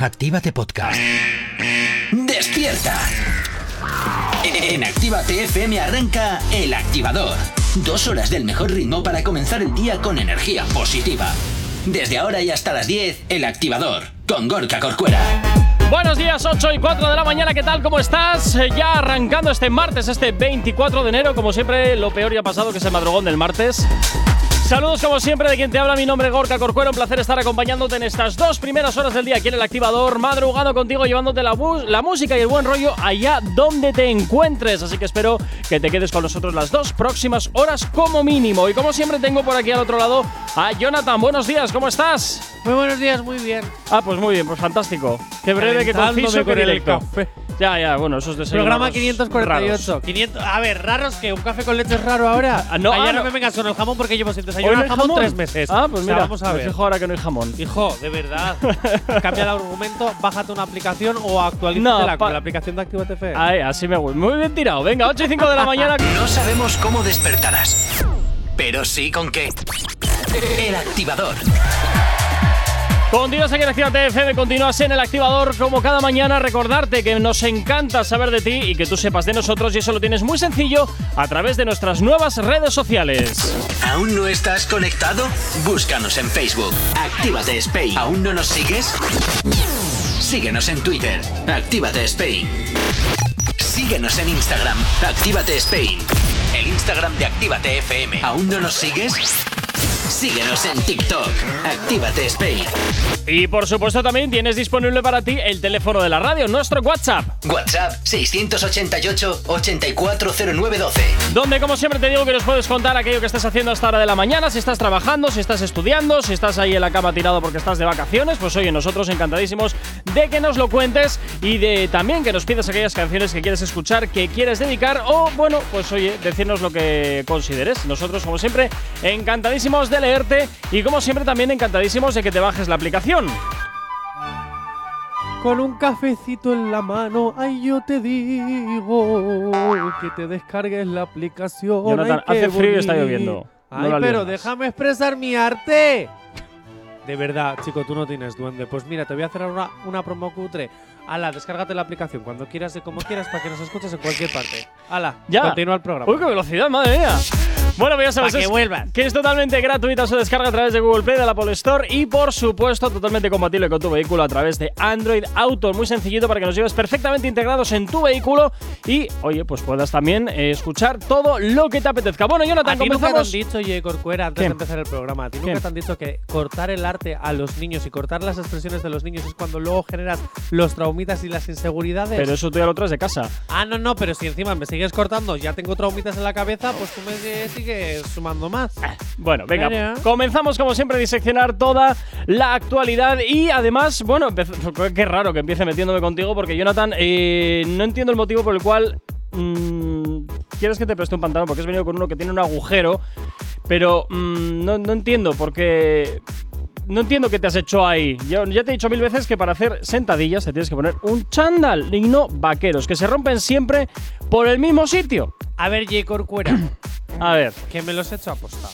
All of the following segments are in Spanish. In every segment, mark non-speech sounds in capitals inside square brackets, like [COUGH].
Actívate Podcast. ¡Despierta! En Actívate FM arranca El Activador. Dos horas del mejor ritmo para comenzar el día con energía positiva. Desde ahora y hasta las 10, El Activador, con Gorka Corcuera. Buenos días, 8 y 4 de la mañana, ¿qué tal? ¿Cómo estás? Ya arrancando este martes, este 24 de enero, como siempre, lo peor ya ha pasado, que es el madrugón del martes. Saludos como siempre de quien te habla, mi nombre es Gorka Corcuero, un placer estar acompañándote en estas dos primeras horas del día aquí en el activador, madrugando contigo, llevándote la, la música y el buen rollo allá donde te encuentres, así que espero que te quedes con nosotros las dos próximas horas como mínimo. Y como siempre tengo por aquí al otro lado a Jonathan, buenos días, ¿cómo estás? Muy buenos días, muy bien. Ah, pues muy bien, pues fantástico. Qué breve, qué conciso, qué con el directo. café. Ya, ya, bueno, esos desayunos Programa raros. 548. 500, a ver, raros que un café con leche es raro ahora. Ah, no, Ayer ah, no no. me vengas con el jamón porque llevo sin ¿Hoy desayunar no hay jamón, tres meses. Ah, pues O sea, mira, vamos a me ver. fijo ahora que no hay jamón. Hijo, de verdad. [LAUGHS] Cambia el argumento, bájate una aplicación o actualízate No, la, la aplicación de Actívate FM. Ay, así me gusta. Muy bien tirado. Venga, 8 y 5 de la [LAUGHS] mañana. No sabemos cómo despertarás, pero sí con qué. El Activador. Continúas aquí en Actívate FM, continúas en el activador como cada mañana. Recordarte que nos encanta saber de ti y que tú sepas de nosotros y eso lo tienes muy sencillo a través de nuestras nuevas redes sociales. ¿Aún no estás conectado? Búscanos en Facebook. Actívate Spain. ¿Aún no nos sigues? Síguenos en Twitter. Actívate Spain. Síguenos en Instagram. Actívate Spain. El Instagram de Actívate FM. ¿Aún no nos sigues? Síguenos en TikTok. Actívate Spain. Y por supuesto también tienes disponible para ti el teléfono de la radio, nuestro WhatsApp. WhatsApp 688-840912. Donde, como siempre, te digo que nos puedes contar aquello que estés haciendo a esta hora de la mañana, si estás trabajando, si estás estudiando, si estás ahí en la cama tirado porque estás de vacaciones, pues oye, nosotros encantadísimos de que nos lo cuentes y de también que nos pidas aquellas canciones que quieres escuchar, que quieres dedicar o, bueno, pues oye, decirnos lo que consideres. Nosotros, como siempre, encantadísimos de leerte y, como siempre, también encantadísimos de que te bajes la aplicación. Con un cafecito en la mano, ay, yo te digo que te descargues la aplicación. Jonathan, ay, hace frío y está lloviendo. Ay, pero déjame expresar mi arte. De verdad, chico, tú no tienes duende. Pues mira, te voy a hacer una, una promo cutre. Ala, descárgate la aplicación cuando quieras y como quieras para que nos escuches en cualquier parte. Ala, Ya. continúa el programa. Uy, qué velocidad, madre mía. Bueno, pues ya sabes que es- vuelvan. que es totalmente gratuita su descarga a través de Google Play, de la Apple Store y, por supuesto, totalmente compatible con tu vehículo a través de Android Auto. Muy sencillito para que nos lleves perfectamente integrados en tu vehículo y, oye, pues puedas también eh, escuchar todo lo que te apetezca. Bueno, A Jonathan, ti nunca te han dicho, oye, Corcuera, antes ¿Qué? de empezar el programa, a ti nunca ¿Qué? te han dicho que cortar el arte a los niños y cortar las expresiones de los niños es cuando luego generas los traumitas y las inseguridades. Pero eso tú ya lo traes de casa. Ah, no, no, pero si encima me sigues cortando, ya tengo traumitas en la cabeza, pues tú me sigues sumando más. Bueno, venga, Claro. comenzamos como siempre a diseccionar toda la actualidad y además, bueno, [LAUGHS] qué raro que empiece metiéndome contigo porque Jonathan, eh, no entiendo el motivo por el cual mm, quieres que te preste un pantalón porque has venido con uno que tiene un agujero, pero mm, no, no entiendo porque... No entiendo qué te has hecho ahí. Yo, ya te he dicho mil veces que para hacer sentadillas te tienes que poner un chándal y no vaqueros, que se rompen siempre por el mismo sitio. A ver, J. Corcuera, A ver, que me los he hecho apostar.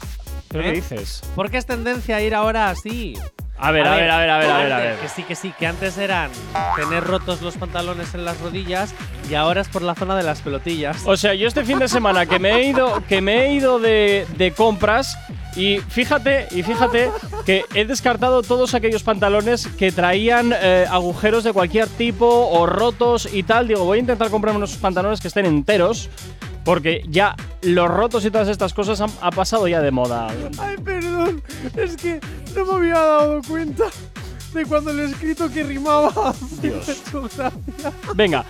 ¿pero ¿Eh? qué dices? ¿Por qué es tendencia a ir ahora así? A ver, a ver, a ver, a ver, a ver, a ver. antes, Que sí, que sí, que antes eran tener rotos los pantalones en las rodillas y ahora es por la zona de las pelotillas. O sea, yo este fin de semana que me he ido, que me he ido de, de compras y fíjate, y fíjate que he descartado todos aquellos pantalones que traían eh, agujeros de cualquier tipo o rotos y tal. Digo, voy a intentar comprarme unos pantalones que estén enteros. Porque ya los rotos y todas estas cosas han, ha pasado ya de moda. Ay, perdón, es que no me había dado cuenta de cuando lo he escrito que rimaba. Dios. Venga,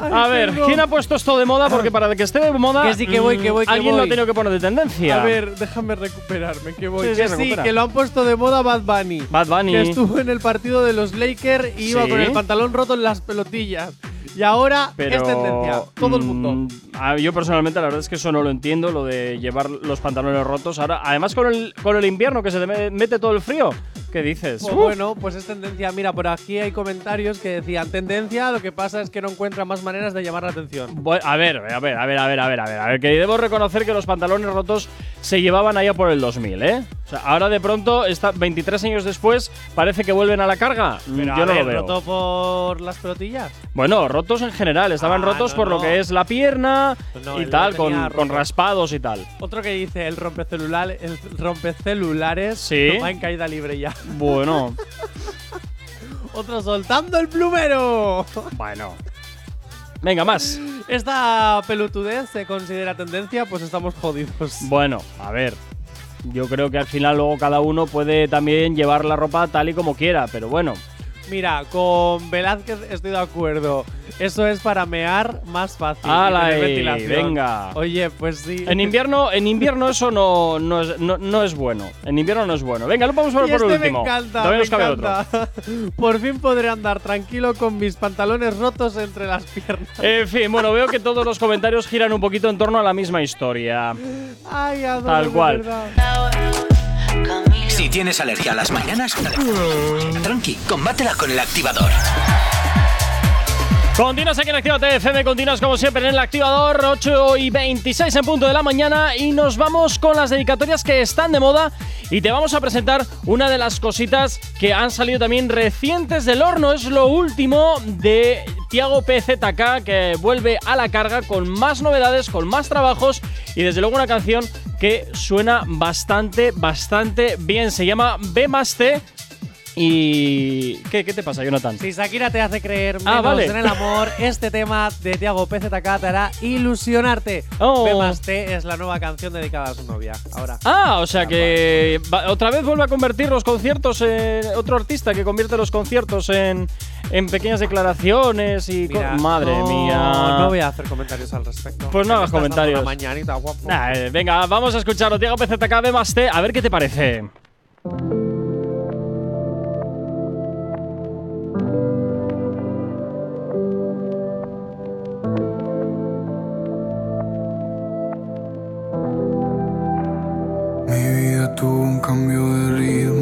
a ver. ¿quién ha puesto esto de moda? Porque para que esté de moda, Que sí, que voy, que voy, que alguien lo ha voy. tenido que poner de tendencia. A ver, déjame recuperarme, que voy. Sí, sí, que sí, recupera. que lo han puesto de moda Bad Bunny. Bad Bunny. Que estuvo en el partido de los Lakers y iba con el pantalón roto en las pelotillas. Y ahora Pero, es tendencia. Todo el mundo. mm, a- yo personalmente la verdad es que eso no lo entiendo, lo de llevar los pantalones rotos. Ahora, además con el, con el invierno que se te me- mete todo el frío. ¿Qué dices? Pues bueno, pues es tendencia. Mira, por aquí hay comentarios que decían tendencia, lo que pasa es que no encuentra más maneras de llamar la atención. A ver, a ver, a ver, a ver, a ver, a ver, a ver, que debo reconocer que los pantalones rotos se llevaban allá por el 2000, ¿eh? O sea, ahora de pronto, está 23 años después, parece que vuelven a la carga. Mm, Pero, Yo a no ver, lo veo. roto por las pelotillas. Bueno, rotos en general, estaban Ah, rotos no, por lo que es la pierna No, y tal, con, con raspados y tal. Otro que dice el rompecelular, el rompecelulares Sí. va en caída libre ya. Bueno, [LAUGHS] Otro soltando el plumero. bueno. Venga, más. Esta pelotudez se considera tendencia, pues estamos jodidos. Bueno, a ver. Yo creo que al final luego cada uno puede también llevar la ropa tal y como quiera, pero bueno. Mira, con Velázquez estoy de acuerdo. Eso es para mear más fácil. y ¡Hala, tener ventilación. Venga. Oye, pues sí. En invierno, en invierno eso no, no, es, no, no es bueno. En invierno no es bueno. Venga, lo vamos a ver Y por este último. me encanta, me nos cabe otro. encanta. [LAUGHS] Por fin podré andar tranquilo con mis pantalones rotos entre las piernas. En fin, bueno, veo que todos los comentarios giran un poquito en torno a la misma historia. Ay, adoro, Tal de cual. verdad. Si tienes alergia a las mañanas, tranqui, combátela con el activador. Continuas aquí en Actívate FM, continuas como siempre en el activador, 8 y 26 en punto de la mañana y nos vamos con las dedicatorias que están de moda y te vamos a presentar una de las cositas que han salido también recientes del horno. Es lo último de Tiago PZK que vuelve a la carga con más novedades, con más trabajos y desde luego una canción que suena bastante, bastante bien. Se llama B más T. ¿Y qué, qué te pasa, Jonathan? Si Shakira te hace creer Ah, menos vale. en el amor, este tema de Tiago PZK te hará ilusionarte. Oh. B más T es la nueva canción dedicada a su novia. Ahora. Ah, o sea que va- otra vez vuelve a convertir los conciertos en otro artista que convierte los conciertos en, en pequeñas declaraciones y Mira, madre no- mía. No voy a hacer comentarios al respecto. Pues no hagas comentarios. Mañanita, guapo. Nah, eh, venga, vamos a escucharlo. Diego PZK, B más T, a ver qué te parece. Tuvo un cambio de ritmo.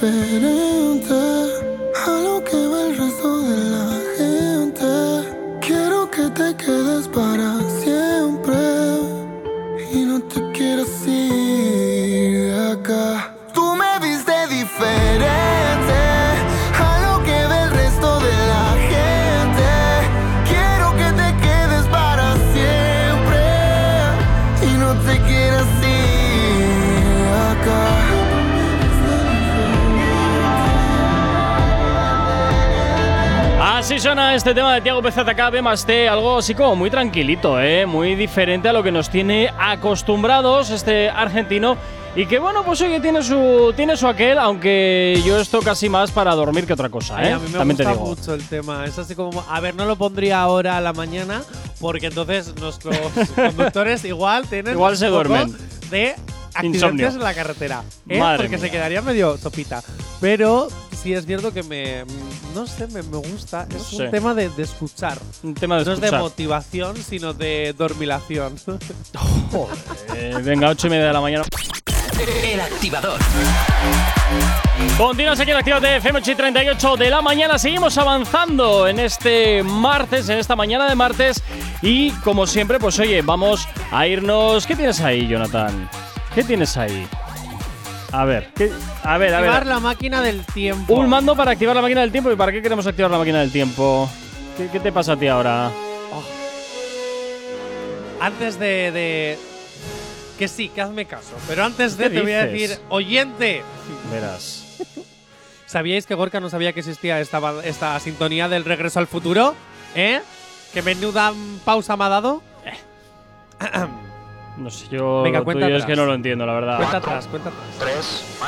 Viste suena este tema de Tiago PZK, B más T, algo así como muy tranquilito, ¿eh? muy diferente a lo que nos tiene acostumbrados este argentino. Y que bueno, pues oye, tiene su, tiene su aquel, aunque yo esto casi más para dormir que otra cosa, Ay, ¿eh? a mí me También te gusta digo. mucho el tema. Es así como. A ver, no lo pondría ahora a la mañana, porque entonces nuestros [LAUGHS] conductores igual tienen. Igual se duermen. De accidentes Insomnio. en la carretera. ¿eh? Madre porque se mía. quedaría medio sopita. Pero sí es cierto que me. No sé, me, me gusta. No es sé. un tema de, de escuchar. Un tema de no es de escuchar. motivación, sino de dormilación. [LAUGHS] Eh, venga, 8 y media de la mañana. El activador. Continuas aquí en Actívate FM 8 y 38 de la mañana. Seguimos avanzando en este martes, en esta mañana de martes. Y como siempre, pues oye, vamos a irnos. ¿Qué tienes ahí, Jonathan? ¿Qué tienes ahí? A ver, ¿qué- a ver, a Activar ver. la máquina del tiempo. Un mando para activar la máquina del tiempo. ¿Y para qué queremos activar la máquina del tiempo? ¿Qué, qué te pasa a ti ahora? Antes de, de- Que sí, que hazme caso. Pero antes de ¿Qué te voy a decir, oyente. Verás. ¿Sabíais que Gorka no sabía que existía esta, esta sintonía del regreso al futuro? ¿Eh? ¿Qué menuda pausa me ha dado? [CLEARS THROAT] No sé, yo Venga, lo cuenta tuyo es atrás. que no lo entiendo, la verdad. Cuenta atrás, cuenta atrás. 3,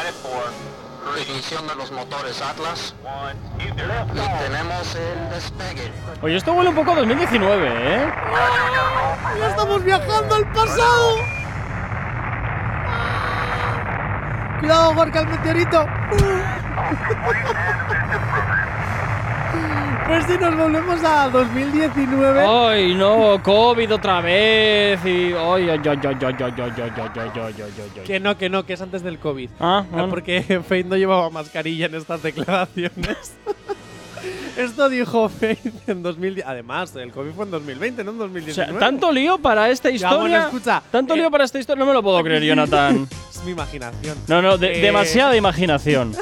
ignición de los motores Atlas y tenemos el despegue. Oye, esto huele un poco a 2019, ¿eh? ¡Ya estamos viajando al pasado! ¡Cuidado, Gorka, el meteorito! Pues si nos volvemos a 2019. Ay, no, COVID otra vez y ay, ay, ay, ay, ay, ay, ay, ay, ay, ay, ay, ay. Que no, que no, que es antes del COVID. Ah, Ah, bueno. Porque Faith no llevaba mascarilla en estas declaraciones. Esto dijo Faith en 2010. Además, el COVID fue en 2020, no en O sea, 2019. tanto lío para esta Ya, bueno, historia. escucha, tanto eh, lío para esta historia, no me lo puedo creer, Jonathan. Es mi imaginación. No, no, de- Eh, demasiada imaginación.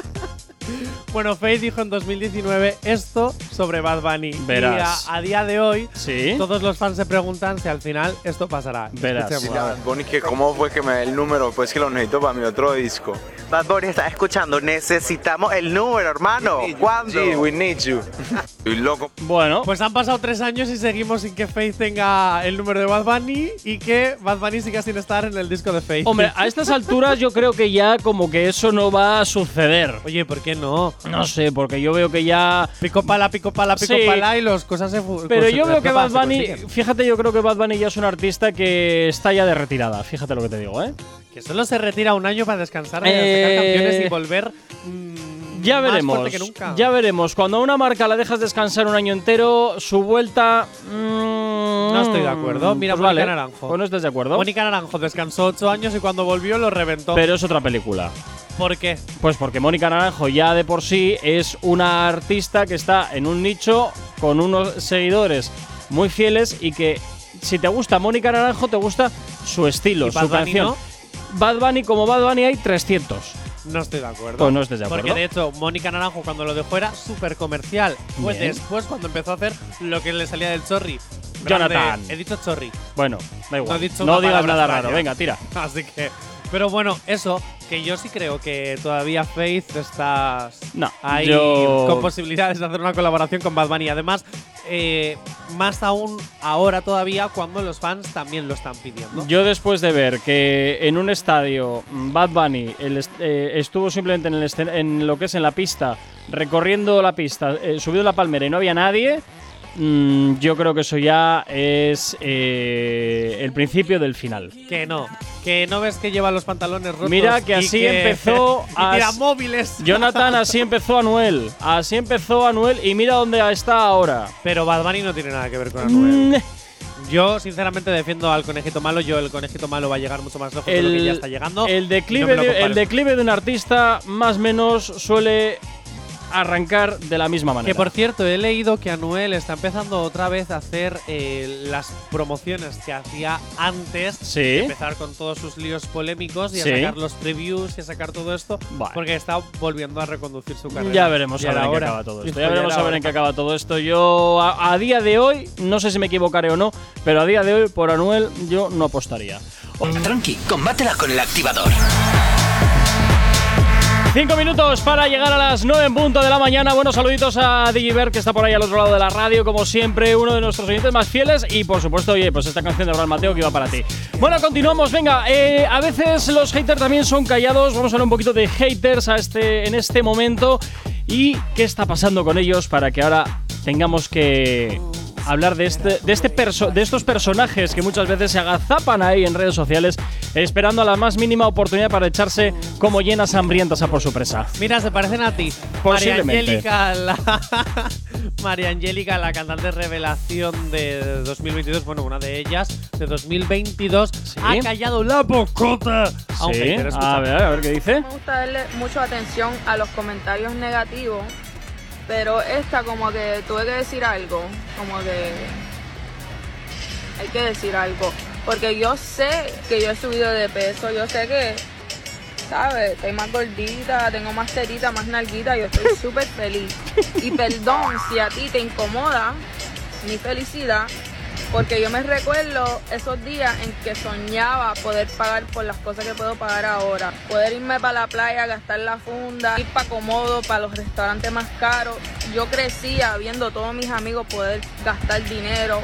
Bueno, Faith dijo en 2019 esto sobre Bad Bunny. Verás. Y a, a día de hoy, Sí. todos los fans se preguntan si al final esto pasará. Verás. A ver. Bonnie, que cómo fue que me da el número, pues que lo necesito para mi otro disco. Bad Bunny está escuchando. Necesitamos el número, hermano. ¿Cuándo? Sí, we need you. [LAUGHS] Estoy loco. Bueno, Pues han pasado tres años y seguimos sin que Faith tenga el número de Bad Bunny y que Bad Bunny siga sin estar en el disco de Faith. hombre, a estas alturas yo creo que ya como que eso no va a suceder. Oye, ¿por qué no? No sé, porque yo veo que ya. Pico pala, pico pala, pico Sí. pala y las cosas se fu- Pero pues, yo se- veo que Bad Bunny, fíjate, yo creo que Bad Bunny ya es un artista que está ya de retirada. Fíjate lo que te digo, ¿eh? Que solo se retira un año para descansar, de Eh, sacar canciones y volver. mm, Ya veremos. que nunca. Ya veremos. Cuando a una marca la dejas descansar un año entero, su vuelta. mm, No estoy de acuerdo. Mira, pues Mónica vale. Naranjo. Pues no estás de acuerdo. Mónica Naranjo descansó ocho años y cuando volvió lo reventó. Pero es otra película. ¿Por qué? Pues porque Mónica Naranjo ya de por sí es una artista que está en un nicho con unos seguidores muy fieles y que si te gusta Mónica Naranjo te gusta su estilo, ¿Y su Bad Bunny canción. no? Bad Bunny como Bad Bunny hay 300. No estoy de acuerdo. Pues no estés de acuerdo. Porque de hecho, Mónica Naranjo cuando lo dejó era súper comercial. Fue Bien. después cuando empezó a hacer lo que le salía del chorri. Jonathan. He dicho chorri. Bueno, da igual. No he dicho No digas nada raro. Venga, tira. [LAUGHS] Así que. Pero bueno, eso, que yo sí creo que todavía Faith está No, ahí yo- con posibilidades de hacer una colaboración con Bad Bunny. Además, eh, más aún ahora todavía cuando los fans también lo están pidiendo. Yo después de ver que en un estadio Bad Bunny el est- eh, estuvo simplemente en, el en lo que es en la pista, recorriendo la pista, eh, subido la palmera y no había nadie, mm, yo creo que eso ya es eh, el principio del final. Que no, que no ves que lleva los pantalones rotos. Mira que así empezó [LAUGHS] a- tira móviles. Jonathan, así empezó Anuel. Así empezó Anuel y mira dónde está ahora. Pero Bad Bunny no tiene nada que ver con Anuel. Mm, Yo, sinceramente, defiendo al conejito malo. Yo, el conejito malo va a llegar mucho más lejos de lo que ya está llegando. el declive, no de, el declive de un artista más o menos suele arrancar de la misma manera. Que por cierto, he leído que Anuel está empezando otra vez a hacer eh, las promociones que hacía antes. Sí. de Empezar con todos sus líos polémicos y Sí. a sacar los previews y a sacar todo esto. Vale. Porque está volviendo a reconducir su carrera. Ya veremos Ya a ver en qué acaba todo esto. Ya Ya veremos a ver en qué acaba todo esto. Yo, a, a día de hoy, no sé si me equivocaré o no, pero a día de hoy, por Anuel, yo no apostaría. Tranqui, combátela con el activador. Cinco minutos para llegar a las nueve en punto de la mañana. Buenos saluditos a Digiver, que está por ahí al otro lado de la radio, como siempre, uno de nuestros oyentes más fieles. Y por supuesto, oye, pues esta canción de Abraham Mateo que iba para ti. Bueno, continuamos. Venga, eh, a veces los haters también son callados. Vamos a hablar un poquito de haters a este, en este momento. Y qué está pasando con ellos para que ahora tengamos que hablar de este, de este perso- de estos personajes que muchas veces se agazapan ahí en redes sociales esperando a la más mínima oportunidad para echarse como llenas hambrientas a por su presa. Mira, se parecen a ti. María Posiblemente. Angélica, la [LAUGHS] María Angélica, la cantante revelación de 2022, bueno, una de ellas de 2022, ha callado la bocota Sí, a ver, a ver qué dice. Me gusta darle mucho atención a los comentarios negativos, pero esta como que tuve que decir algo, como que hay que decir algo, porque yo sé que yo he subido de peso, yo sé que ¿sabes? Estoy más gordita, tengo más terita, más nalguita, yo estoy [LAUGHS] súper feliz. Y perdón si a ti te incomoda mi felicidad, porque yo me recuerdo esos días en que soñaba poder pagar por las cosas que puedo pagar ahora. Poder irme para la playa, gastar la funda, ir para Comodo, para los restaurantes más caros. Yo crecía viendo a todos mis amigos poder gastar dinero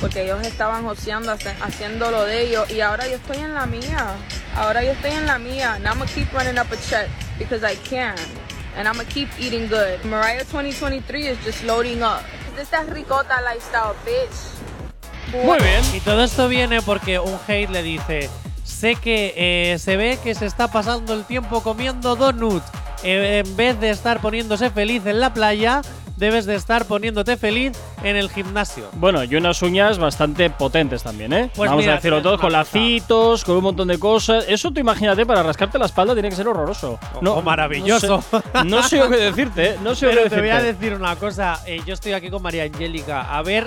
porque ellos estaban joseando, haciendo lo de ellos y ahora yo estoy en la mía. Ahora yo estoy en la mía. Now I'm gonna keep running up a check because I can. And I'm gonna keep eating good. Mariah 2023 is just loading up. This that ricota lifestyle, bitch. Muy bien. Y todo esto viene porque un hate le dice: Sé que eh, se ve que se está pasando el tiempo comiendo donuts. Eh, en vez de estar poniéndose feliz en la playa, debes de estar poniéndote feliz en el gimnasio. Bueno, y unas uñas bastante potentes también, ¿eh? Pues Vamos mira, a decirlo todo, con lacitos, con un montón de cosas. Eso tú imagínate, para rascarte la espalda tiene que ser horroroso. O maravilloso. No sé, no sé [LAUGHS] qué decirte, ¿eh? No sé yo Pero qué te voy a decir una cosa. eh, yo estoy aquí con María Angélica. A ver,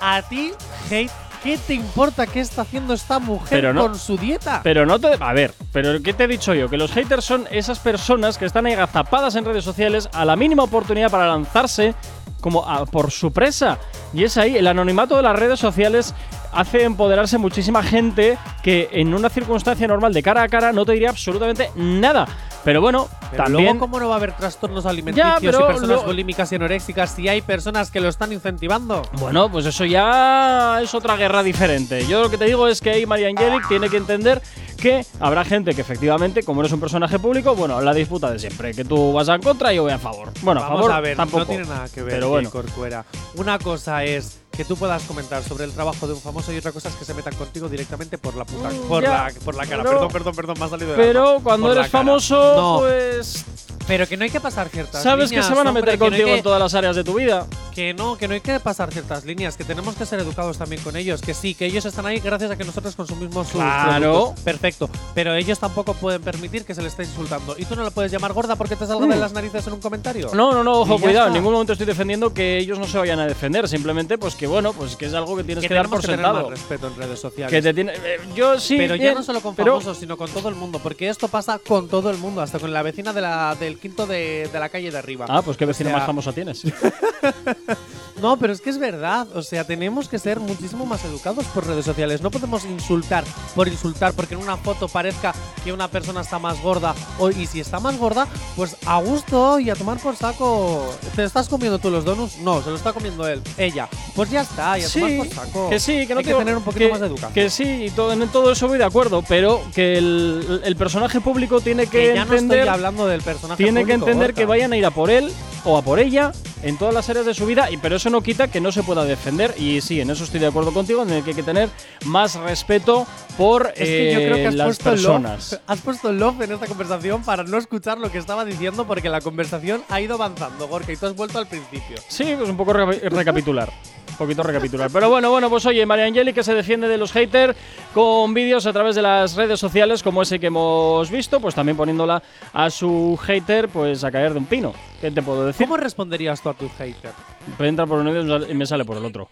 a ti, hate, ¿qué te importa qué está haciendo esta mujer Pero no- con su dieta? Pero no te. A ver, pero ¿qué te he dicho yo? Que los haters son esas personas que están ahí agazapadas en redes sociales a la mínima oportunidad para lanzarse como a- por su presa. Y es ahí, el anonimato de las redes sociales hace empoderarse muchísima gente que en una circunstancia normal de cara a cara no te diría absolutamente nada. Pero bueno, Pero también. luego, ¿cómo no va a haber trastornos alimenticios y personas lo- bulímicas y anoréxicas si hay personas que lo están incentivando? Bueno, pues eso ya es otra guerra diferente. Yo lo que te digo es que ahí María Angelic tiene que entender que habrá gente que efectivamente, como eres un personaje público, bueno, la disputa de siempre, que tú vas en contra y yo voy a favor. Bueno, a favor a ver, tampoco. no tiene nada que ver, Pero bueno, Corcuera. Una cosa es que tú puedas comentar sobre el trabajo de un famoso y otra cosa es que se metan contigo directamente por la puta, Mm, por, ya, la, por la cara. pero- perdón, perdón, perdón, me ha salido del pero alma. cuando Por eres famoso, No, pues pero que no hay que pasar ciertas sabes que se van a hombre, meter no contigo que- en todas las áreas de tu vida. Que no, que no hay que pasar ciertas líneas, que tenemos que ser educados también con ellos, que sí, que ellos están ahí gracias a que nosotros consumimos sus Claro. productos. Perfecto, pero ellos tampoco pueden permitir que se les esté insultando. ¿Y tú no le puedes llamar gorda porque te salga de las narices en un comentario? Mm. No, no, no, Y ojo, ya cuidado. está. En ningún momento estoy defendiendo que ellos no se vayan a defender. Simplemente, pues que bueno, pues que es algo que tienes que, dar tenemos por que tener sentado. más respeto en redes sociales. Que te tiene. eh, yo sí. pero ya bien, no solo con pero- famosos, sino con todo el mundo, porque esto pasa con todo el mundo, hasta con la vecina de la, del quinto de, de la calle de arriba. Ah, pues qué vecina O sea, más famosa tienes. [LAUGHS] [LAUGHS] No, pero es que es verdad. O sea, tenemos que ser muchísimo más educados por redes sociales. No podemos insultar por insultar porque en una foto parezca que una persona está más gorda. O, y si está más gorda, pues a gusto y a tomar por saco. ¿Te estás comiendo tú los donuts? No, se lo está comiendo él. Ella. Pues ya está, y a tomar por saco. Que sí, que no Hay que te- tener un poquito que- más de educación. Que sí, y todo, en todo eso voy de acuerdo, pero que el, el personaje público tiene que, Que ya no entender. estoy hablando del personaje tiene que público, entender Gorka. que vayan a ir a por él o a por ella en todas las áreas de su vida, y pero eso no quita que no se pueda defender. Y sí, en eso estoy de acuerdo contigo, en el que hay que tener más respeto por Es que yo creo que eh, has las puesto personas. love. Has puesto love en esta conversación para no escuchar lo que estaba diciendo porque la conversación ha ido avanzando, Gorka, y tú has vuelto al principio. Sí, pues un poco reca- recapitular. Un poquito recapitular. Pero bueno, bueno, pues oye, María Angeli que se defiende de los haters con vídeos a través de las redes sociales como ese que hemos visto, pues también poniéndola a su hater pues a caer de un pino. ¿Qué te puedo decir? ¿Cómo responderías tú a tu hater? Entra por un oído y me sale por el otro.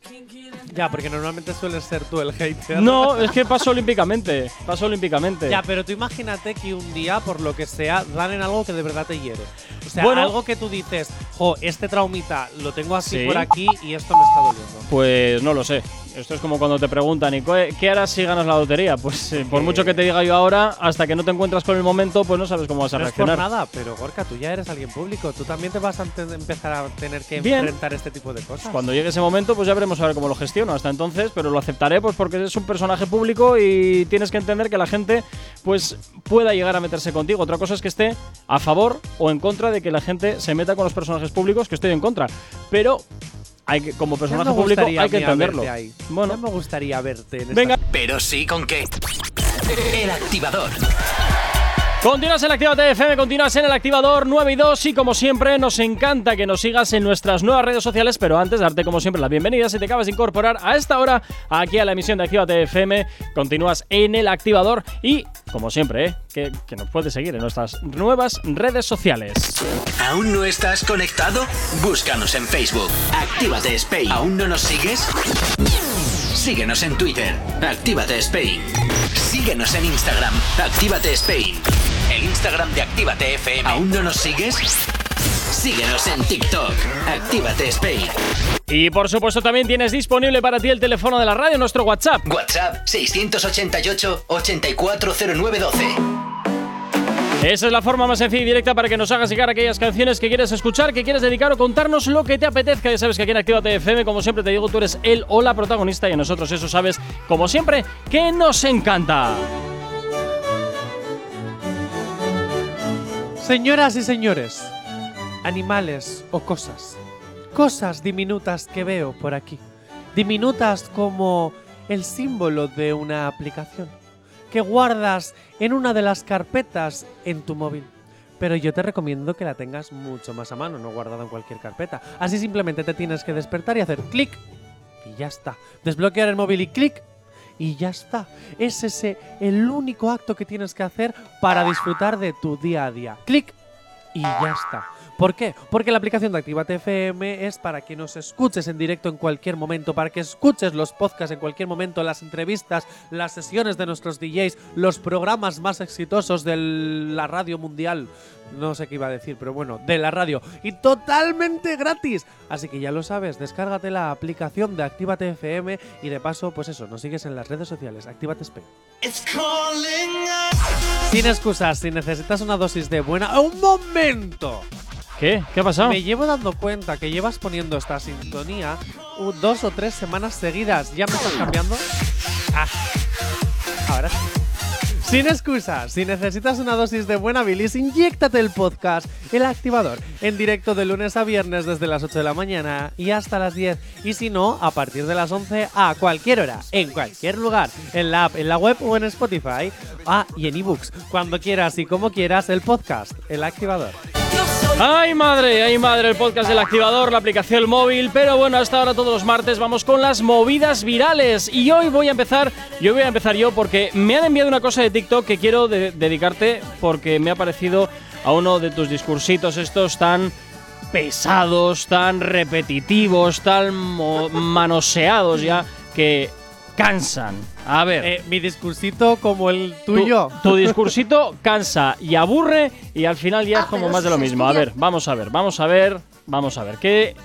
Ya, porque normalmente sueles ser tú el hater. No, [LAUGHS] es que paso olímpicamente. Paso olímpicamente. Ya, pero tú imagínate que un día, por lo que sea, dan en algo que de verdad te hiere. O sea, Bueno. algo que tú dices, jo, este traumita lo tengo así Sí. por aquí y esto me está doliendo. Pues no lo sé. Esto es como cuando te preguntan, ¿y qué harás si ganas la lotería? Pues eh, por mucho que te diga yo ahora, hasta que no te encuentras con el momento, pues no sabes cómo vas a No es por reaccionar. nada, pero Gorka, tú ya eres alguien público. Tú también te vas a empezar a tener que Bien. enfrentar este tipo de cosas. Cuando llegue ese momento, pues ya veremos a ver cómo lo gestiono. Hasta entonces, pero lo aceptaré pues porque es un personaje público y tienes que entender que la gente pues pueda llegar a meterse contigo. Otra cosa es que esté a favor o en contra de que la gente se meta con los personajes públicos, que estoy en contra. Pero hay que, como personaje me público gustaría hay que entenderlo. ahí. Bueno, Ya me gustaría verte en esta venga. Pero sí con qué. El activador. Continúas en el Activate FM, continúas en el activador 9 y 2 y como siempre nos encanta que nos sigas en nuestras nuevas redes sociales, pero antes darte como siempre la bienvenida si te acabas de incorporar a esta hora aquí a la emisión de Activate FM, continúas en el activador y como siempre, ¿eh? que, que nos puedes seguir en nuestras nuevas redes sociales. ¿Aún no estás conectado? Búscanos en Facebook. Actívate Spain. ¿Aún no nos sigues? Síguenos en Twitter. Actívate Spain. Síguenos en Instagram. Actívate Spain. En Instagram de Actívate FM. ¿Aún no nos sigues? Síguenos en TikTok. Actívate Spain. Y por supuesto también tienes disponible para ti el teléfono de la radio, nuestro WhatsApp. WhatsApp 688-840912. Esa es la forma más sencilla y directa para que nos hagas llegar aquellas canciones que quieres escuchar, que quieres dedicar o contarnos lo que te apetezca. Ya sabes que aquí en Actívate FM, como siempre te digo, tú eres el o la protagonista y a nosotros eso sabes, como siempre, que nos encanta. Señoras y señores, animales o cosas, cosas diminutas que veo por aquí, diminutas como el símbolo de una aplicación que guardas en una de las carpetas en tu móvil. Pero yo te recomiendo que la tengas mucho más a mano, no guardada en cualquier carpeta. Así simplemente te tienes que despertar y hacer clic y ya está. Desbloquear el móvil y clic y ya está. Es ese el único acto que tienes que hacer para disfrutar de tu día a día. Clic y ya está. ¿Por qué? Porque la aplicación de Actívate FM es para que nos escuches en directo en cualquier momento, para que escuches los podcasts en cualquier momento, las entrevistas, las sesiones de nuestros DJs, los programas más exitosos de la radio mundial. No sé qué iba a decir, pero bueno, de la radio. Y totalmente gratis. Así que ya lo sabes, descárgate la aplicación de Actívate FM y de paso, pues eso, nos sigues en las redes sociales. Actívate Spain. Sin excusas, si necesitas una dosis de buena. ¡Un momento! ¿Qué? ¿Qué ha pasado? Me llevo dando cuenta que llevas poniendo esta sintonía dos o tres semanas seguidas. ¿Ya me estás cambiando? Ah, ahora sí. Sin excusas, si necesitas una dosis de buena bilis, inyéctate el podcast El Activador en directo de lunes a viernes desde las 8 de la mañana y hasta las 10. Y si no, a partir de las 11 a cualquier hora, en cualquier lugar, en la app, en la web o en Spotify. Ah, y en ebooks, cuando quieras y como quieras, el podcast El Activador. ¡Ay madre! ¡Ay madre! El podcast del activador, la aplicación móvil. Pero bueno, hasta ahora todos los martes vamos con las movidas virales. Y hoy voy a empezar, yo voy a empezar yo porque me han enviado una cosa de TikTok que quiero de- dedicarte porque me ha parecido a uno de tus discursitos estos tan pesados, tan repetitivos, tan manoseados ya que cansan. A ver. Eh, mi discursito como el Tu- tuyo. Tu, discursito cansa y aburre y al final ya es Ah, como pero más de lo mismo. A ver, vamos a ver, vamos a ver, vamos a ver. ¿Qué?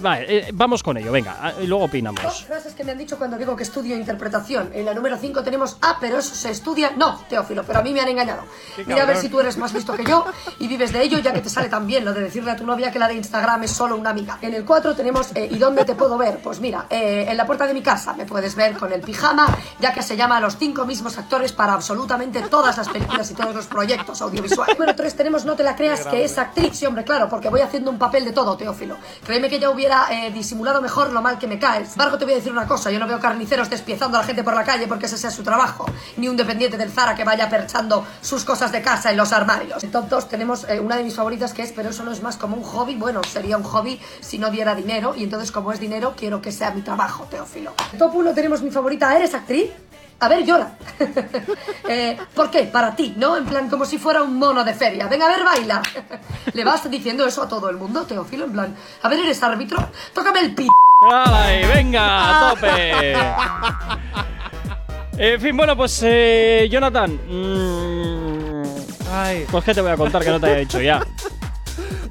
Vale, eh, vamos con ello, venga, ah, y luego opinamos. Frases que me han dicho cuando digo que estudio interpretación. En la número 5 tenemos, ah, pero eso se estudia. No, Teófilo, pero a mí me han engañado. Mira a ver si tú eres más listo que yo y vives de ello, ya que te sale tan bien lo de decirle a tu novia que la de Instagram es solo una amiga. En el 4 tenemos, eh, ¿y dónde te puedo ver? Pues mira, eh, en la puerta de mi casa me puedes ver con el pijama, ya que se llama a los cinco mismos actores para absolutamente todas las películas y todos los proyectos audiovisuales. Número 3 tenemos, no te la creas que es actriz. Sí, hombre, claro, porque voy haciendo un papel de todo, Teófilo. Créeme que ya eh, disimulado mejor lo mal que me cae. Sin embargo, te voy a decir una cosa, yo no veo carniceros despiezando a la gente por la calle porque ese sea su trabajo, ni un dependiente del Zara que vaya perchando sus cosas de casa en los armarios. En top 2 tenemos eh, una de mis favoritas que es, pero eso no es más como un hobby, bueno, sería un hobby si no diera dinero, y entonces como es dinero, quiero que sea mi trabajo, Teófilo. En top 1 tenemos mi favorita, ¿eres actriz? A ver, llora. [LAUGHS] Eh, ¿Por qué? Para ti, ¿no? En plan, como si fuera un mono de feria. Venga, a ver, baila. [LAUGHS] ¿Le vas diciendo eso a todo el mundo, Teófilo? En plan, a ver, ¿eres árbitro? Tócame el pi... ¡Ay, venga, a tope! En fin, bueno, pues eh, Jonathan, mm, Ay, pues qué te voy a contar que no te haya dicho ya.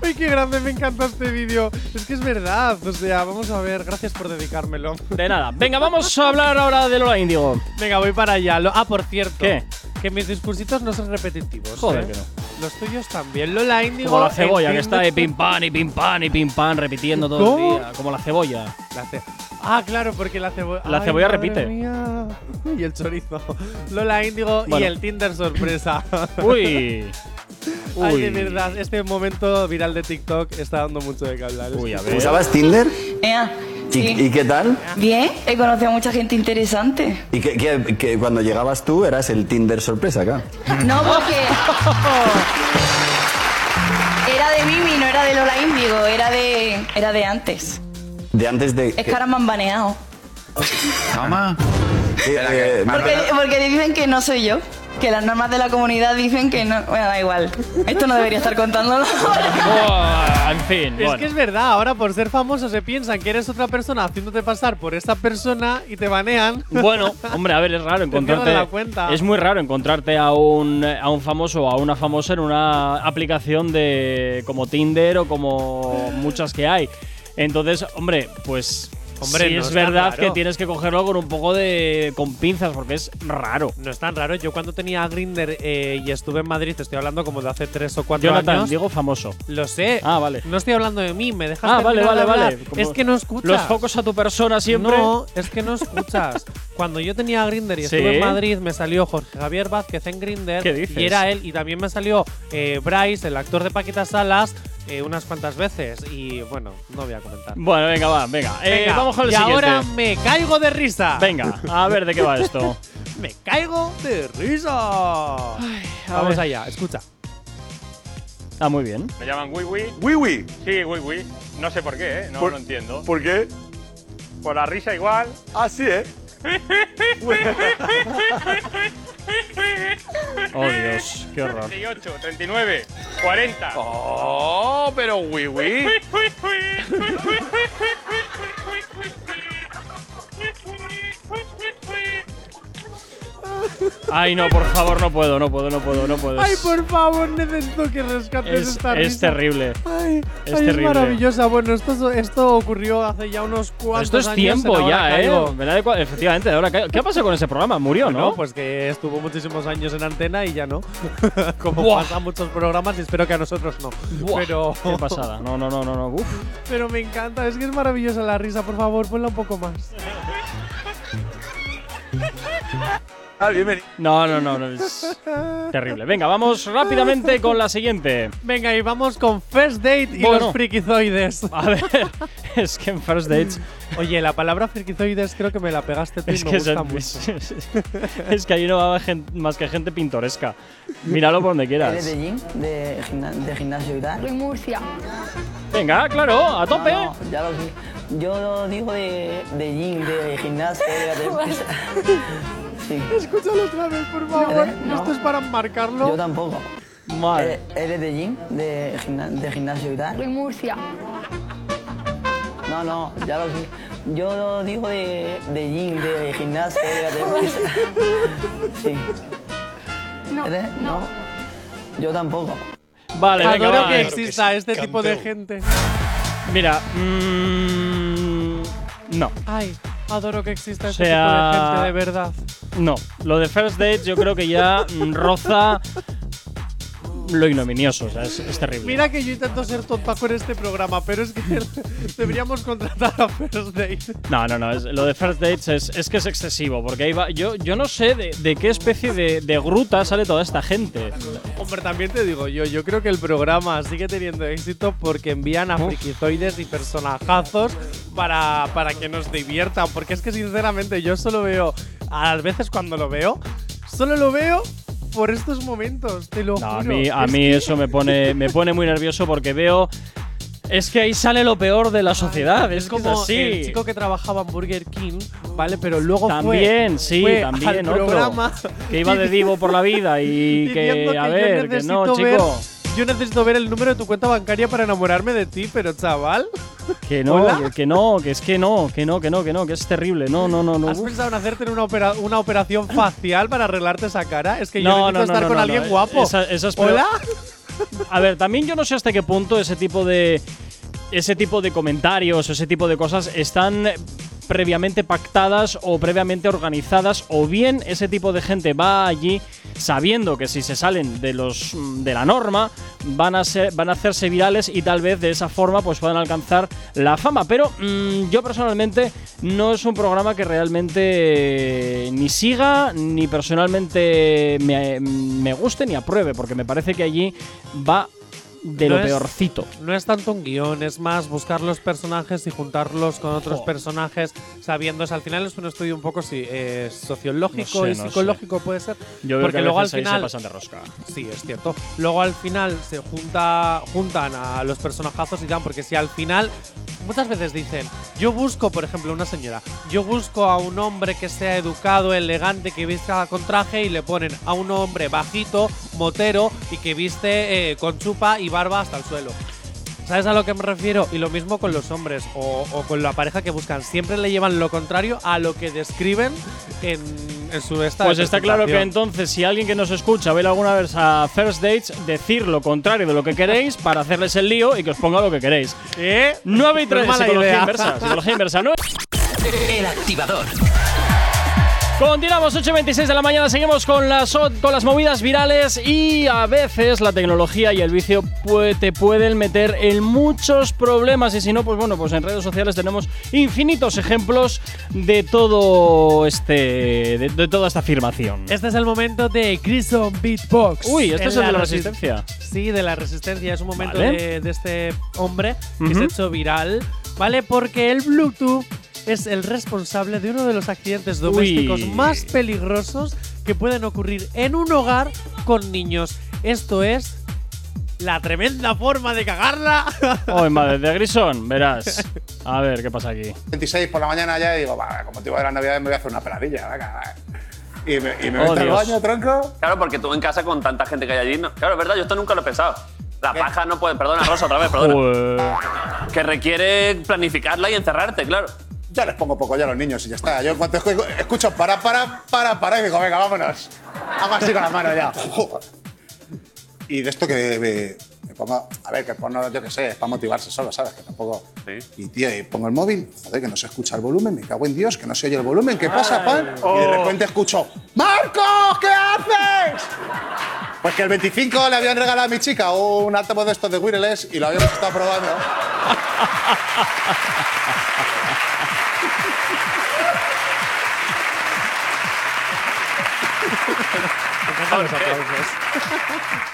Ay, qué grande, me encanta este vídeo. Es que es verdad. O sea, vamos a ver, gracias por dedicármelo. De nada. Venga, vamos a hablar ahora de Lola Índigo. Venga, voy para allá. Lo- ah, por cierto. ¿Qué? Que mis discursitos no son repetitivos. Joder, ¿eh? que no. Los tuyos también. Lola Índigo. Como la cebolla, que está de pim y pim pam y pim pam repitiendo todo ¿Cómo? el día. Como la cebolla. La ce- ah, claro, porque la cebolla. La cebolla repite. [LAUGHS] Y el chorizo. Lola Índigo Bueno. y el Tinder sorpresa. Uy. [LAUGHS] Ay, de verdad, este momento viral de TikTok está dando mucho de qué hablar. Uy, a ver. ¿Usabas Tinder? Ea, ¿Y, sí. y qué tal? Bien, he conocido a mucha gente interesante. ¿Y que, que- que cuando llegabas tú eras el Tinder sorpresa acá? No, porque. Era de Mimi, no era de Lola Índigo, era de. Era de antes. De antes de. Es que ahora me han baneado. Mamá. Eh, Porque, porque dicen que no soy yo. Que las normas de la comunidad dicen que no. Bueno, da igual. Esto no debería estar contándolo. [LAUGHS] Buah, en fin, Es bueno. que es verdad, ahora por ser famoso se piensan que eres otra persona haciéndote pasar por esta persona y te banean. Bueno, [LAUGHS] hombre, a ver, es raro encontrarte. la cuenta. Es muy raro encontrarte a un, a un famoso o a una famosa en una aplicación de como Tinder o como muchas que hay. Entonces, hombre, pues. Hombre, sí no es verdad raro. que tienes que cogerlo con un poco de. con pinzas, porque es raro. No es tan raro. Yo cuando tenía Grinder y estuve en Madrid, te estoy hablando como de hace tres o cuatro Jonathan, años. digo famoso. Lo sé. Ah, vale. No estoy hablando de mí, me dejas Ah, vale, vale, vale. Es que no escuchas. Los focos a tu persona siempre. No, es que no escuchas. Cuando yo tenía Grinder y Sí. estuve en Madrid, me salió Jorge Javier Vázquez en Grinder. ¿Qué dices? Y era él. Y también me salió eh, Bryce, el actor de Paquita Salas, eh, unas cuantas veces. Y bueno, no voy a comentar. Bueno, venga, va, venga. Eh, vamos con el y siguiente. ahora me caigo de risa. Venga, a ver de qué va esto. [LAUGHS] me caigo de risa. Vamos ver. allá, escucha. Ah, muy bien. Me llaman Wiwi. Wiwi. Sí, Wiwi. No sé por qué, ¿eh? No lo entiendo. ¿Por qué? Por la risa igual. Ah, sí, ¿eh? Oh, Dios, qué horror. 38, 39, 40. Oh, pero Wiwi. [LAUGHS] Ay, no, por favor, no puedo, no puedo, no puedo, no puedo. Ay, Es- por favor, necesito que rescates es, esta es risa. terrible. Ay, Es ay, terrible. maravillosa. Bueno, esto, esto ocurrió hace ya unos cuantos Esto es años. tiempo ya, ¿eh? Cua- Efectivamente, ahora caigo. ¿Qué ha pasado con ese programa? Murió, ¿no? No, pues que estuvo muchísimos años en antena y ya no. [LAUGHS] Como Buah. pasa a muchos programas y espero que a nosotros no. Buah, Pero, Qué pasada. No, no, no, no, no. Uf. pero me encanta, es que es maravillosa la risa. Por favor, ponla un poco más. Ah, bienvenido. No, no, no, no, es terrible. Venga, vamos rápidamente con la siguiente. Venga, y vamos con First Date y Bueno. los frikizoides. A ver, [LAUGHS] es que en First Dates Oye, la palabra frikizoides creo que me la pegaste tú y es me que, gusta [LAUGHS] es, mucho. es que allí no va gen- más que gente pintoresca. Míralo por donde quieras. ¿Eres de gym? ¿De, gimna- de gimnasio y tal? Soy Murcia. Venga, claro, a tope. No, no, ya lo sé. Yo digo de, de gym, de gimnasio, de, [LAUGHS] de Sí. Escúchalo otra vez, por favor. No. Esto es para marcarlo. Yo tampoco. Vale. ¿Eres, de gym? De, gimna- de gimnasio y tal? Soy Murcia. No, no, ya lo sé. Yo digo de, de gym, de gimnasio, de, de [LAUGHS] Sí. No. ¿Eres? No. Yo tampoco. Vale, venga, Adoro va. que exista este tipo de gente. Mira, mm, no. Ay, adoro que exista O este sea, tipo de gente, de verdad. No, lo de First Dates yo creo que ya [LAUGHS] roza lo ignominioso, o sea, es, es terrible. Mira que yo intento ser tonta con este programa, pero es que deberíamos contratar a First Date. No, no, no, es- lo de First Dates es, es que es excesivo, porque ahí va, yo, yo no sé de, de qué especie de, de gruta sale toda esta gente. Hombre, también te digo yo, yo creo que el programa sigue teniendo éxito porque envían a frikizoides y personajazos para, para que nos diviertan. Porque es que sinceramente yo solo veo, a las veces cuando lo veo, solo lo veo por estos momentos, te lo No, juro. a mí, a Es mí que- eso me pone, me pone muy nervioso porque veo. Es que ahí sale lo peor de la sociedad. Es, Es que es como así. el chico que trabajaba en Burger King, ¿vale? Pero luego También, fue, sí, fue también al otro. programa Que iba de divo por la vida y [LAUGHS] diciendo que, a ver, que no, necesito ver- chico. Yo necesito ver el número de tu cuenta bancaria para enamorarme de ti, pero chaval, Que no, que, que no, que es que no, que no, que no, que no, que es terrible. No, no, no, no. ¿has pensado en hacerte una, opera- una operación facial para arreglarte esa cara? Es que yo necesito no, estar con alguien guapo. Esa- ¿Hola? A ver, también yo no sé hasta qué punto ese tipo de. Ese tipo de comentarios, ese tipo de cosas están previamente pactadas o previamente organizadas, o bien ese tipo de gente va allí sabiendo que si se salen de los mm, de la norma van a ser van a hacerse virales y tal vez de esa forma pues puedan alcanzar la fama. Pero mm, yo personalmente no es un programa que realmente eh, ni siga ni personalmente me, me guste ni apruebe, porque me parece que allí va de No lo es- peorcito. No es tanto un guion, es más buscar los personajes y juntarlos con otros Jo. personajes, sabiendo. Al final es un estudio un poco sí, eh, sociológico No sé, y no psicológico, puede ser. Yo veo Porque que luego al final. se pasan de rosca. Sí, es cierto. Luego al final se junta, juntan a los personajazos y dan, porque si al final muchas veces dicen, Yo busco, por ejemplo, una señora. Yo busco a un hombre que sea educado, elegante, que vista con traje y le ponen a un hombre bajito, motero y que viste eh, con chupa y barba hasta el suelo. ¿Sabes a lo que me refiero? Y lo mismo con los hombres o, o con la pareja que buscan. Siempre le llevan lo contrario a lo que describen en, en su estado. Pues está claro que entonces, si alguien que nos escucha ve alguna vez a First Dates, decir lo contrario de lo que queréis para hacerles el lío y que os ponga lo que queréis. ¿Eh? 9 y No es 3, mala psicología idea. inversa. Psicología inversa, ¿no? El activador. Continuamos 8 y 26 de la mañana, seguimos con las, con las movidas virales y a veces la tecnología y el vicio te pueden meter en muchos problemas y si no, pues bueno, pues en redes sociales tenemos infinitos ejemplos de todo este, de, de toda esta afirmación. Este es el momento de Grison Beatbox. Uy, este es el de la resi- resistencia. Sí, de la resistencia. Es un momento Vale. de, de este hombre que se ha hecho viral, ¿vale? Porque el Bluetooth es el responsable de uno de los accidentes domésticos Uy. más peligrosos que pueden ocurrir en un hogar con niños. Esto es la tremenda forma de cagarla. [LAUGHS] Oye, madre de Grison, verás. [LAUGHS] A ver, ¿qué pasa aquí? 26 por la mañana ya y digo, va, con motivo de las navidades me voy a hacer una peladilla. venga. Y me, y me Oh, meto al baño, tronco. Claro, porque tú en casa con tanta gente que hay allí. No, claro, es verdad, yo esto nunca lo he pensado. La paja no puede. Perdona, Rosa, otra vez, perdona. Que requiere planificarla y encerrarte, claro. Ya les pongo poco ya a los niños y ya está. Yo en cuanto escu- escucho para, para, para, para, y digo, venga, vámonos. Hago así con la mano ya. [LAUGHS] Y de esto que me, me pongo, a ver, que porno, yo qué sé, es para motivarse solo, ¿sabes? Que tampoco. Y tío, y pongo el móvil, joder, que no se escucha el volumen, me cago en Dios, que no se oye el volumen, ¿qué pasa, pan? Y de repente escucho, ¡Marcos, qué haces! Pues que el 25 le habían regalado a mi chica un altavoz de estos de wireless y lo habíamos estado probando. [LAUGHS]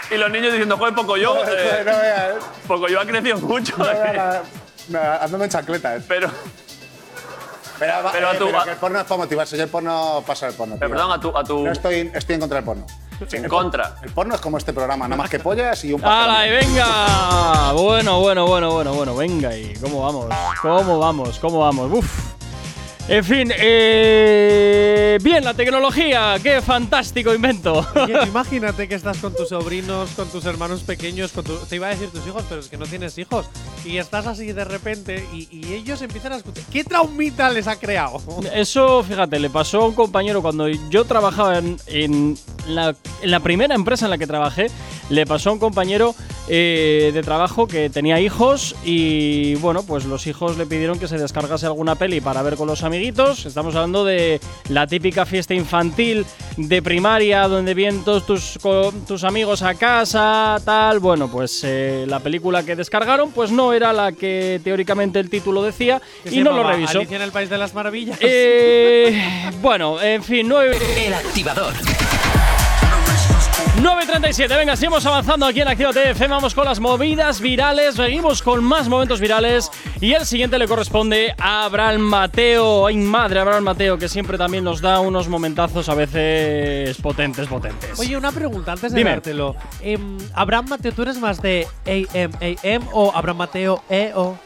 Y los niños diciendo, joder, poco yo. eh, No veas. poco yo ha crecido mucho. No la- Andando en chancletas. Pero. Pero, va- Pero a eh, tu- pero que el porno es para motivarse. Yo el porno paso el porno. Pero perdón, a tu. A tu No estoy, estoy en contra del porno. En contra. El porno es como este programa, nada más que pollas y un [LAUGHS] ¡Hala, y venga! Bueno, bueno, bueno, bueno, bueno, venga y ¿cómo vamos? ¿Cómo vamos? ¿Cómo vamos? Uf. En fin, eh, bien, la tecnología, qué fantástico invento. Oye, [LAUGHS] imagínate que estás con tus sobrinos, con tus hermanos pequeños, con tu- te iba a decir tus hijos, pero es que no tienes hijos. Y estás así de repente y, y ellos empiezan a escuchar. ¿Qué traumita les ha creado? Eso, fíjate, le pasó a un compañero cuando yo trabajaba en, en la, en la primera empresa en la que trabajé. Le pasó a un compañero eh, de trabajo que tenía hijos y, bueno, pues los hijos le pidieron que se descargase alguna peli para ver con los amiguitos. Estamos hablando de la típica fiesta infantil de primaria donde vienen todos tus, co- tus amigos a casa, tal. Bueno, pues eh, la película que descargaron, pues no era la que teóricamente el título decía y no lo revisó. Alicia en el País de las Maravillas. Eh, bueno, en fin, 9. El activador. 9.37, venga, seguimos avanzando aquí en Activa TF, vamos con las movidas virales, seguimos con más momentos virales y el siguiente le corresponde a Abraham Mateo, ay madre, Abraham Mateo, que siempre también nos da unos momentazos a veces potentes, potentes. Oye, una pregunta antes de Dime. dártelo. Em, Abraham Mateo, ¿tú eres más de AM, AM o Abraham Mateo E EO?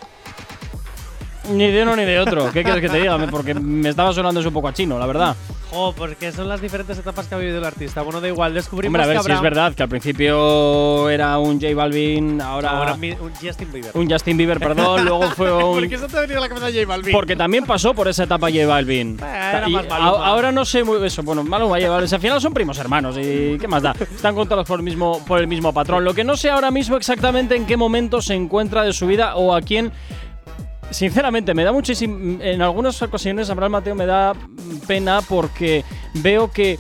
Ni de uno ni de otro, ¿qué quieres que te diga? Porque me estaba sonando eso un poco a chino, la verdad. Oh, porque son las diferentes etapas que ha vivido el artista. Bueno, da igual, descubrimos Hombre, a ver que si es Abraham- verdad que al principio era un J Balvin, ahora, Ahora un Justin Bieber. un Justin Bieber, perdón, luego fue [LAUGHS] un ¿Por qué se te ha venido a la cabeza J Balvin? Porque también pasó por esa etapa J Balvin. era Y más Maluma. ahora no sé muy eso. Bueno, Maluma J Balvin. Al final son primos hermanos. ¿Y qué más da? Están contados por el mismo, por el mismo patrón. Lo que no sé ahora mismo exactamente en qué momento se encuentra de su vida o a quién. Sinceramente, me da muchísimo. En algunas ocasiones, Abraham Mateo me da pena porque veo que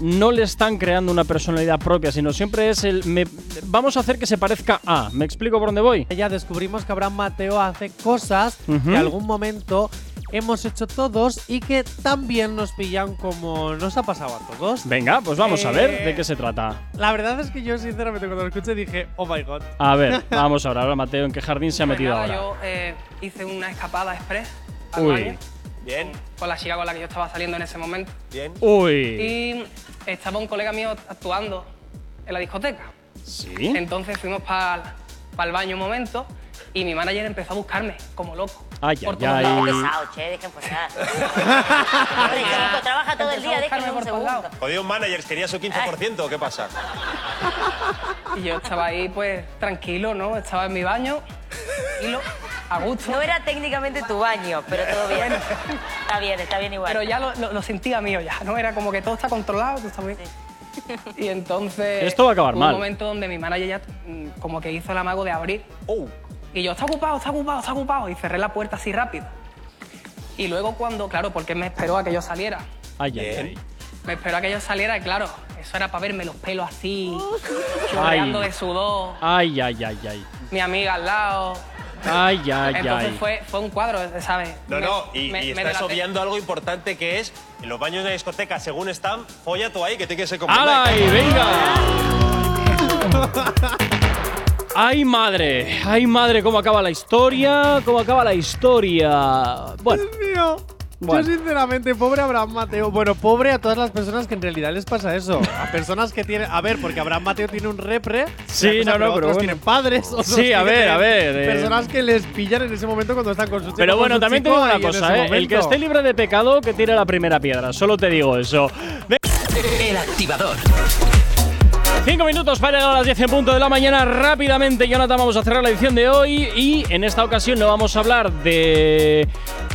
no le están creando una personalidad propia, sino siempre es el. me- vamos a hacer que se parezca a. ¿Me explico por dónde voy? Ya descubrimos que Abraham Mateo hace cosas que en algún momento hemos hecho todos y que también nos pillan como nos ha pasado a todos. Venga, pues vamos a ver Eh, de qué se trata. La verdad es que yo, sinceramente, cuando lo escuché dije, oh my god. A ver, [LAUGHS] vamos ahora. Ahora Mateo, ¿en qué jardín se ha Pues metido nada, ahora? Yo eh, hice una escapada express al Uy. baño. Bien. Con la chica con la que yo estaba saliendo en ese momento. Bien. Uy. Y estaba un colega mío actuando en la discoteca. Sí. Entonces fuimos para el baño un momento y mi manager empezó a buscarme como loco. Ay, por ay, ay. Pesado, che, dejen pasar. Hombre, [LAUGHS] chico, trabaja todo el día, déjenme un segundo. Jodidos managers, quería su 15%, ¿o ¿qué pasa? Y yo estaba ahí, pues, tranquilo, ¿no? Estaba en mi baño, tranquilo, a gusto. No era técnicamente tu baño, pero todo bien. Está bien, está bien igual. Pero ya lo, lo- lo sentía mío ya, ¿no? Era como que todo está controlado, todo está bien. Y entonces... Esto va a acabar hubo mal. un momento donde mi manager ya mm, como que hizo el amago de abrir. Y yo, está ocupado, está ocupado, está ocupado. Y cerré la puerta así rápido. Y luego cuando, claro, porque me esperó a que yo saliera. Ay, ay, ay. Me esperó a que yo saliera y claro, eso era para verme los pelos así, chorreando Ay. de sudor, Ay, ay, ay, ay. mi amiga al lado. Ay, ay, Entonces ay. fue, fue un cuadro, ¿sabes? No, Me- no, y, me- y me estás obviando algo importante que es en los baños de una discoteca, según están, folla tú ahí, que tiene que ser como. ¡Ay, venga! [LAUGHS] ¡Ay, madre! ¡Ay, madre! ¿Cómo acaba la historia? ¿Cómo acaba la historia? Bueno. Dios mío. Bueno. Yo sinceramente, pobre Abraham Mateo. Bueno, pobre a todas las personas que en realidad les pasa eso. A personas que tienen… A ver, porque Abraham Mateo tiene un repre. Sí, cosa, no, no, pero otros bueno. tienen padres. otros Sí, a ver, a ver, eh. Personas que les pillan en ese momento cuando están con su chico, Pero bueno, su también te digo una cosa, ¿eh? El que esté libre de pecado, que tire la primera piedra. Solo te digo eso. El activador. Cinco minutos para llegar a las 10 en punto de la mañana. Rápidamente, Jonathan, vamos a cerrar la edición de hoy. Y en esta ocasión no vamos a hablar de.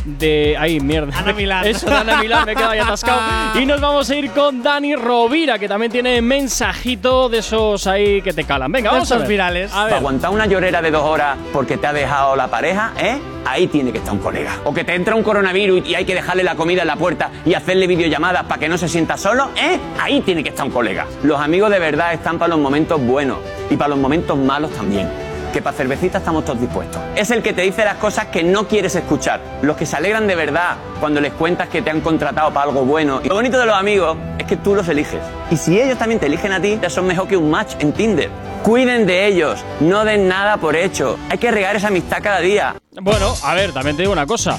de. Ay, mierda. Ana Milán. Eso, de Ana Milán, me he quedado ahí atascado. [LAUGHS] Y nos vamos a ir con Dani Rovira, que también tiene mensajito de esos ahí que te calan. Venga, vamos a ver. virales. A ver. aguantar una llorera de dos horas porque te ha dejado la pareja, ¿eh? Ahí tiene que estar un colega. O que te entra un coronavirus y hay que dejarle la comida en la puerta y hacerle videollamadas para que no se sienta solo, ¿eh? Ahí tiene que estar un colega. Los amigos de verdad están para los momentos buenos y para los momentos malos también. Que para cervecita estamos todos dispuestos. Es el que te dice las cosas que no quieres escuchar. Los que se alegran de verdad cuando les cuentas que te han contratado para algo bueno. Y lo bonito de los amigos es que tú los eliges. Y si ellos también te eligen a ti, ya son mejor que un match en Tinder. Cuiden de ellos, no den nada por hecho. Hay que regar esa amistad cada día. Bueno, a ver, también te digo una cosa.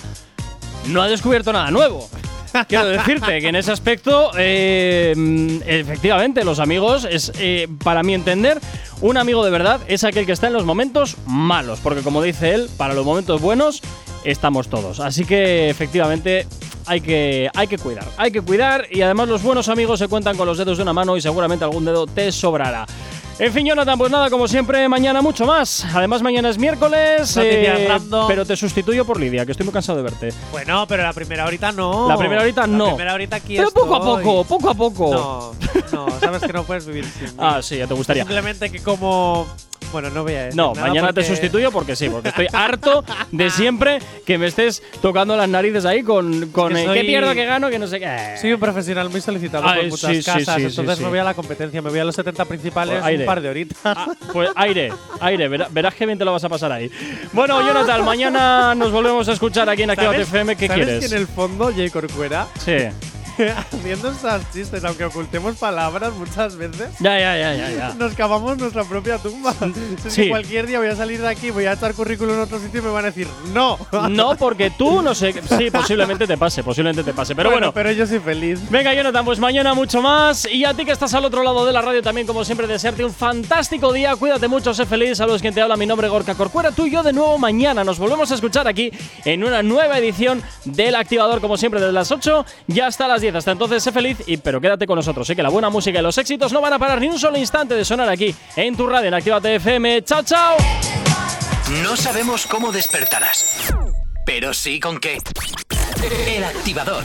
No ha descubierto nada nuevo. Quiero decirte que en ese aspecto, eh, efectivamente, los amigos es, eh, para mi entender, un amigo de verdad es aquel que está en los momentos malos, porque como dice él, para los momentos buenos estamos todos. Así que efectivamente hay que, hay que cuidar, hay que cuidar y además los buenos amigos se cuentan con los dedos de una mano y seguramente algún dedo te sobrará. En fin, Jonathan, pues nada, como siempre, mañana mucho más. Además, mañana es miércoles, eh, pero te sustituyo por Lidia, que estoy muy cansado de verte. Bueno, pero la primera horita no. La primera horita no. La primera horita aquí Pero poco a poco, poco a poco. No, no, sabes que no puedes vivir sin [LAUGHS] mí. Ah, sí, ya te gustaría. Simplemente que como… Bueno, no voy a decir No, nada mañana te porque- sustituyo porque sí, porque estoy harto de [LAUGHS] siempre que me estés tocando las narices ahí con, con Que eh, soy- qué pierdo, qué gano, que no sé qué. Soy un profesional muy solicitado Ay, por muchas sí, casas, sí, sí, entonces me voy a la competencia, me voy a los 70 principales Pues aire. un par de horitas. Pues aire, [LAUGHS] aire, verá- verás qué bien te lo vas a pasar ahí. Bueno, Jonathan, mañana nos volvemos a escuchar aquí en Activa ¿Sabes- FM. ¿Qué ¿sabes quieres? que en el fondo Jay Corcuera, Sí. [LAUGHS] haciendo estos chistes, aunque ocultemos palabras muchas veces, Ya, ya, ya, ya, ya. nos cavamos nuestra propia tumba. [LAUGHS] Es Sí. que cualquier día voy a salir de aquí, voy a echar currículum en otro sitio y me van a decir no. [LAUGHS] No, porque tú no sé. Sí, posiblemente te pase, posiblemente te pase. Pero bueno, pero yo soy feliz. Venga, Jonathan, pues mañana mucho más. Y a ti que estás al otro lado de la radio también, como siempre, desearte un fantástico día. Cuídate mucho, sé feliz. Saludos, quien te habla. Mi nombre es Gorka Corcuera. Tú y yo de nuevo mañana. Nos volvemos a escuchar aquí en una nueva edición del Activador, como siempre, desde las 8 y hasta las 10. Hasta entonces, sé feliz, y, pero quédate con nosotros. Sé que la buena música y los éxitos no van a parar ni un solo instante de sonar aquí en tu radio, en Actívate FM. ¡Chao, chao! No sabemos cómo despertarás, pero sí con qué. El activador.